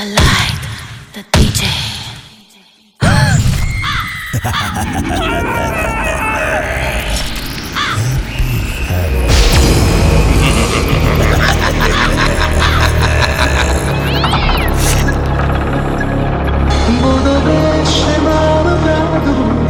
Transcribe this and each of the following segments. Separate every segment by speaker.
Speaker 1: The light, the DJ. Moda deixe mal da dor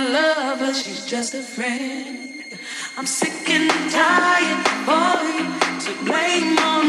Speaker 2: A lover, she's just a friend. I'm sick and tired for you to blame on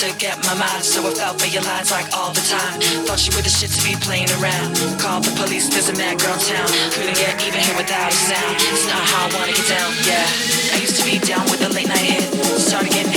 Speaker 2: to get my mind, so I fell for your lines like all the time. Thought you were the shit to be playing around. Called the police, there's a mad girl town. Couldn't get even here without a sound. It's not how I wanna get down, yeah. I used to be down with the late night hit. Started getting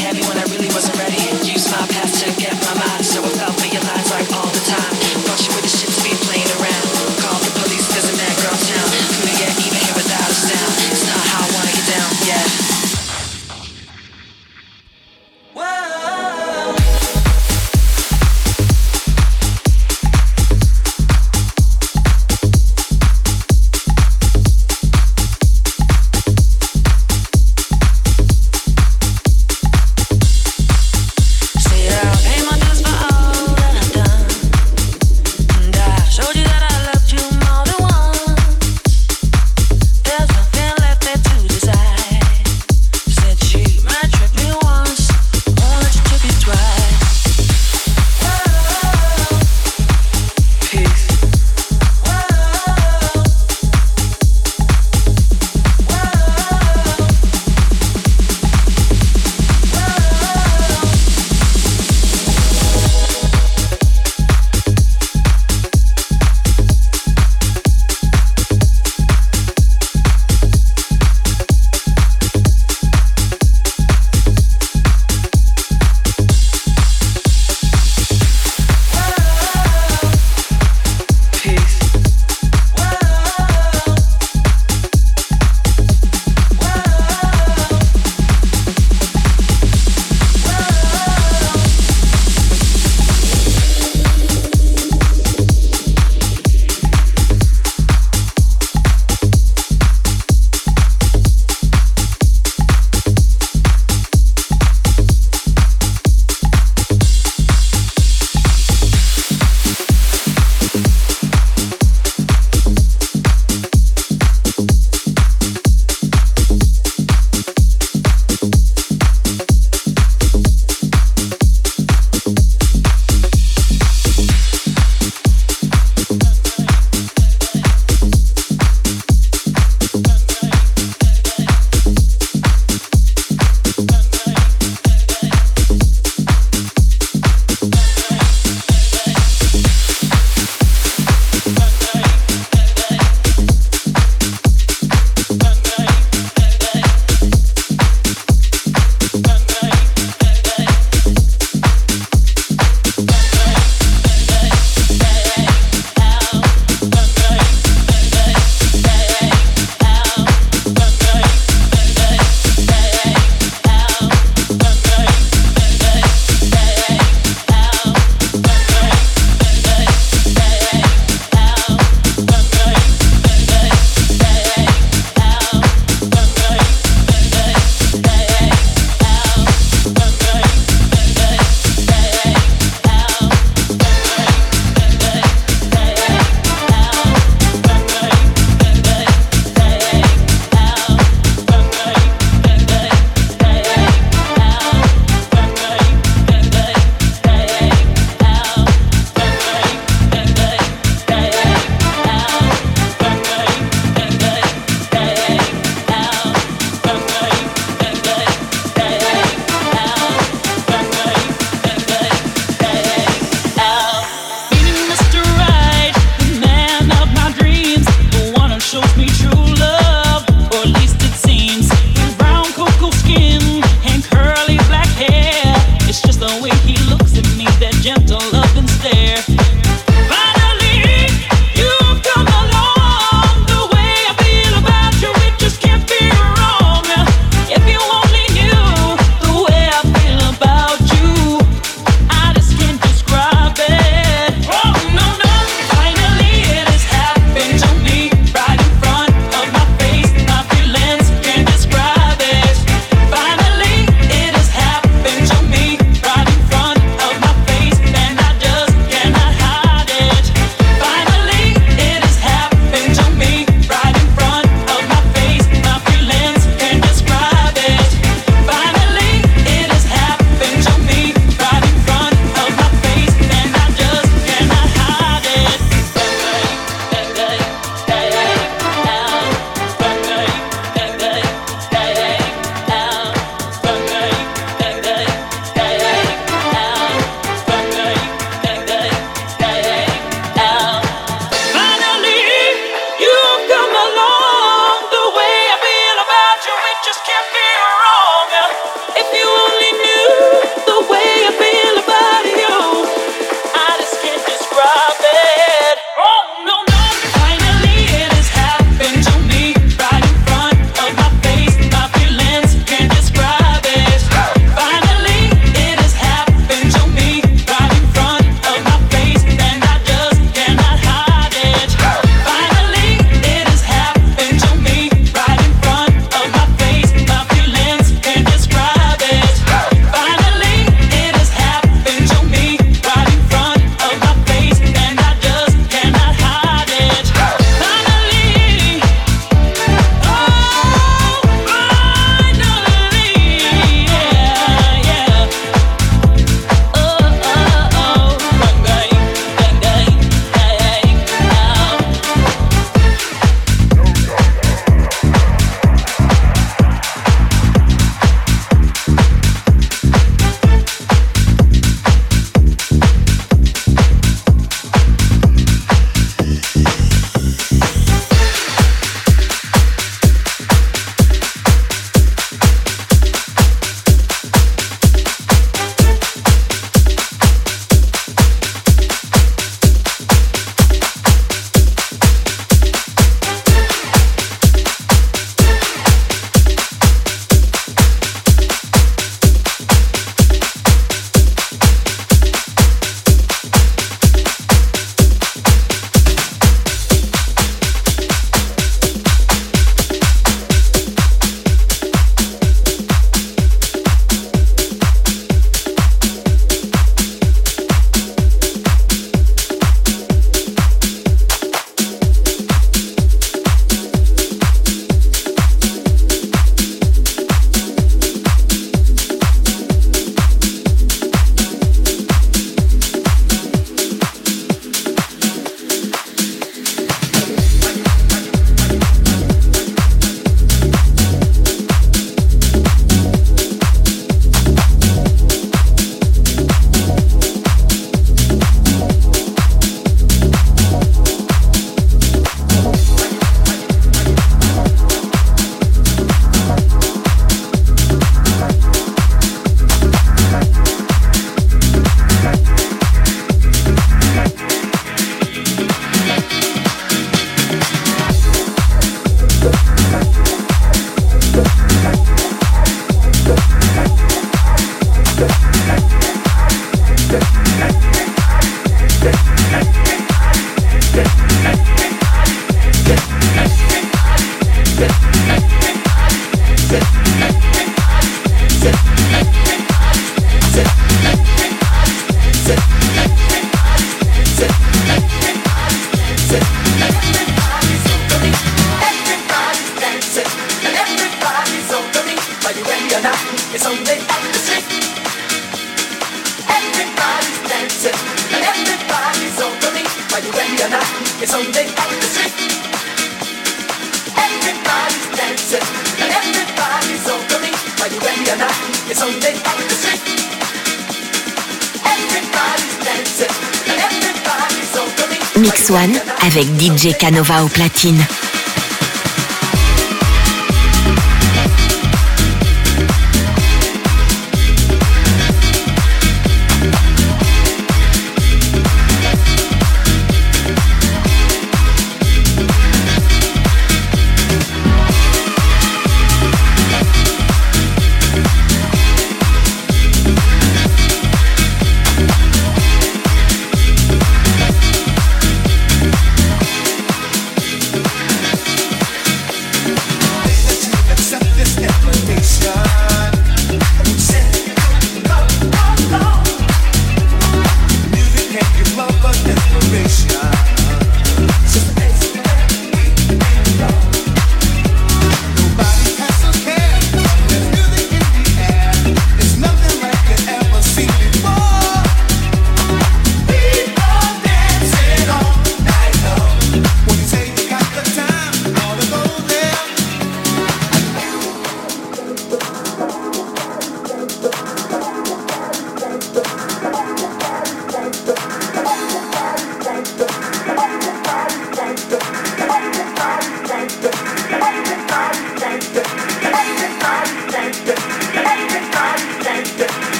Speaker 3: Canova au platine.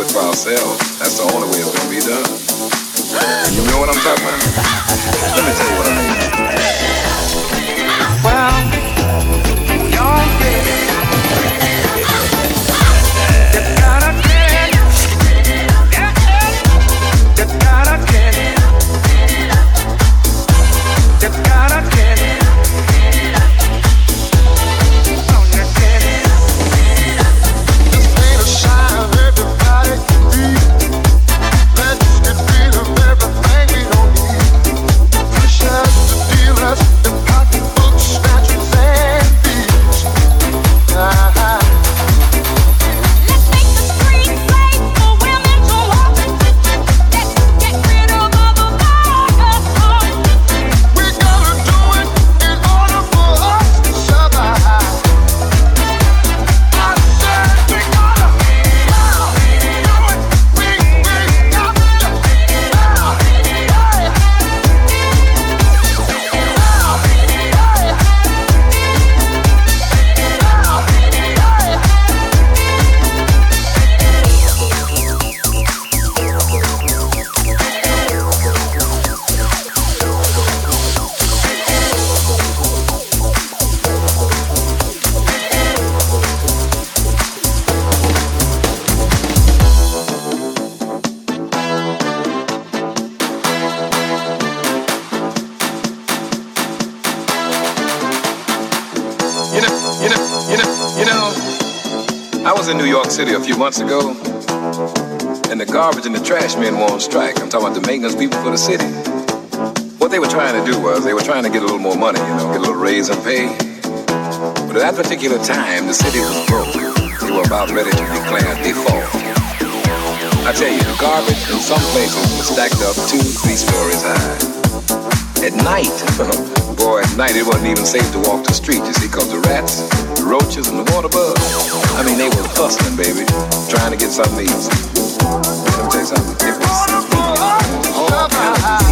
Speaker 3: It for ourselves. That's the only way it's gonna be done. You know what I'm talking about? Let me tell you what I
Speaker 4: mean.
Speaker 3: Few months ago, and the garbage and the trash men were on strike. I'm talking about the maintenance people for the city. What they were trying to do was they were trying to get a little more money, you know, get a little raise in pay. But at that particular time, the city was broke. They were about ready to declare default. I tell you, the garbage in some places was stacked up two, three stories high. At night, boy, at night it wasn't even safe to walk the street, you see, because the rats, roaches, and the water bugs, I mean, they were hustling, baby, trying to get something to eat. Let me tell you something. It was all kinds of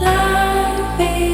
Speaker 3: love me.